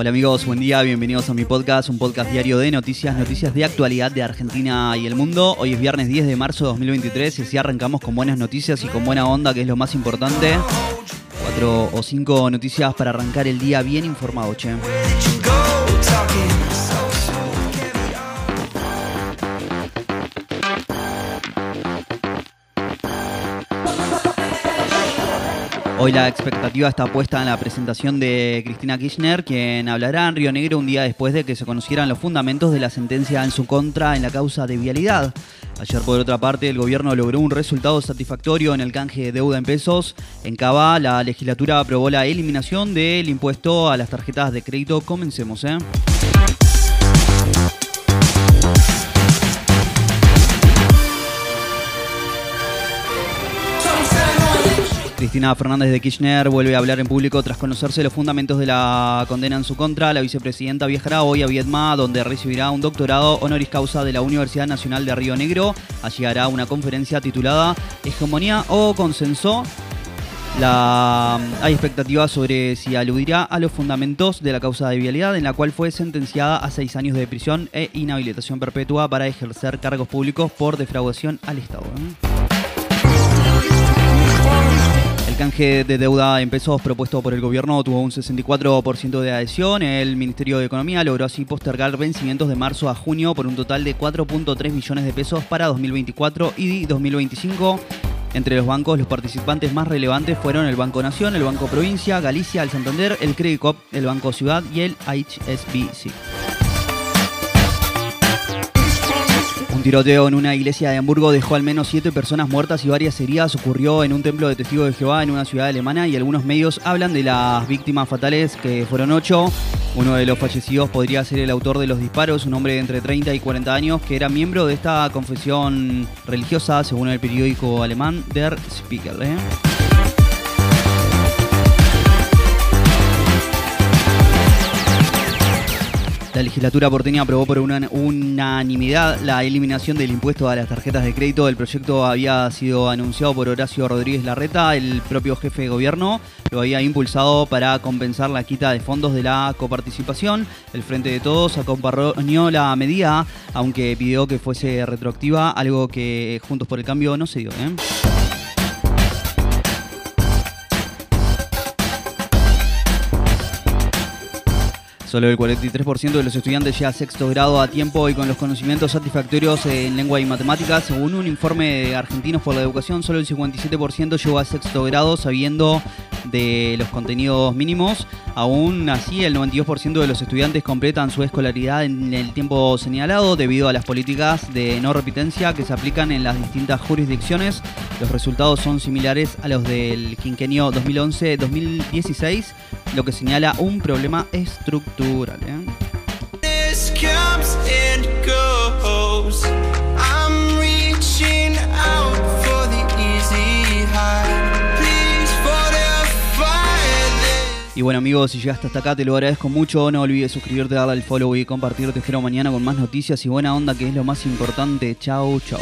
Hola amigos, buen día, bienvenidos a mi podcast, un podcast diario de noticias, noticias de actualidad de Argentina y el mundo. Hoy es viernes 10 de marzo de 2023 y así arrancamos con buenas noticias y con buena onda, que es lo más importante. Cuatro o cinco noticias para arrancar el día bien informado, che. Hoy la expectativa está puesta en la presentación de Cristina Kirchner, quien hablará en Río Negro un día después de que se conocieran los fundamentos de la sentencia en su contra en la causa de vialidad. Ayer, por otra parte, el gobierno logró un resultado satisfactorio en el canje de deuda en pesos. En Cava, la legislatura aprobó la eliminación del impuesto a las tarjetas de crédito. Comencemos, ¿eh? Cristina Fernández de Kirchner vuelve a hablar en público tras conocerse los fundamentos de la condena en su contra. La vicepresidenta viajará hoy a Vietnam, donde recibirá un doctorado honoris causa de la Universidad Nacional de Río Negro. Allí hará una conferencia titulada Hegemonía o Consenso. La, hay expectativas sobre si aludirá a los fundamentos de la causa de vialidad, en la cual fue sentenciada a seis años de prisión e inhabilitación perpetua para ejercer cargos públicos por defraudación al Estado. ¿eh? Canje de deuda en pesos propuesto por el gobierno tuvo un 64% de adhesión. El Ministerio de Economía logró así postergar vencimientos de marzo a junio por un total de 4.3 millones de pesos para 2024 y 2025. Entre los bancos, los participantes más relevantes fueron el Banco Nación, el Banco Provincia, Galicia, el Santander, el Credit el Banco Ciudad y el HSBC. Tiroteo en una iglesia de Hamburgo dejó al menos siete personas muertas y varias heridas. Ocurrió en un templo de testigos de Jehová en una ciudad alemana y algunos medios hablan de las víctimas fatales, que fueron ocho. Uno de los fallecidos podría ser el autor de los disparos, un hombre de entre 30 y 40 años que era miembro de esta confesión religiosa, según el periódico alemán Der Spiegel. ¿eh? La legislatura porteña aprobó por una unanimidad la eliminación del impuesto a las tarjetas de crédito. El proyecto había sido anunciado por Horacio Rodríguez Larreta, el propio jefe de gobierno. Lo había impulsado para compensar la quita de fondos de la coparticipación. El Frente de Todos acompañó la medida, aunque pidió que fuese retroactiva, algo que Juntos por el Cambio no se dio. ¿eh? Solo el 43% de los estudiantes llega a sexto grado a tiempo y con los conocimientos satisfactorios en lengua y matemáticas. Según un informe de Argentinos por la Educación, solo el 57% llegó a sexto grado sabiendo de los contenidos mínimos. Aún así, el 92% de los estudiantes completan su escolaridad en el tiempo señalado debido a las políticas de no repitencia que se aplican en las distintas jurisdicciones. Los resultados son similares a los del quinquenio 2011-2016, lo que señala un problema estructural. ¿eh? Y bueno amigos, si llegaste hasta acá te lo agradezco mucho. No olvides suscribirte, darle al follow y compartir. Te espero mañana con más noticias y buena onda, que es lo más importante. Chau, chau.